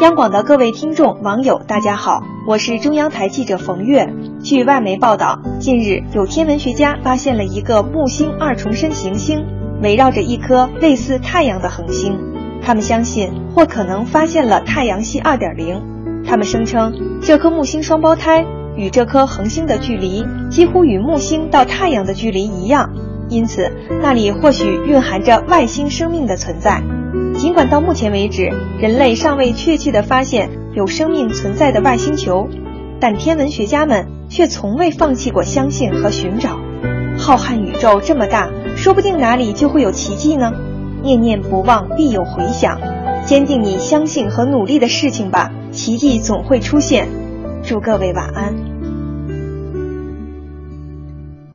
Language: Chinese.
央广的各位听众、网友，大家好，我是中央台记者冯月。据外媒报道，近日有天文学家发现了一个木星二重身行星，围绕着一颗类似太阳的恒星。他们相信或可能发现了太阳系二点零。他们声称，这颗木星双胞胎与这颗恒星的距离几乎与木星到太阳的距离一样，因此那里或许蕴含着外星生命的存在。尽管到目前为止，人类尚未确切地发现有生命存在的外星球，但天文学家们却从未放弃过相信和寻找。浩瀚宇宙这么大，说不定哪里就会有奇迹呢。念念不忘，必有回响。坚定你相信和努力的事情吧，奇迹总会出现。祝各位晚安。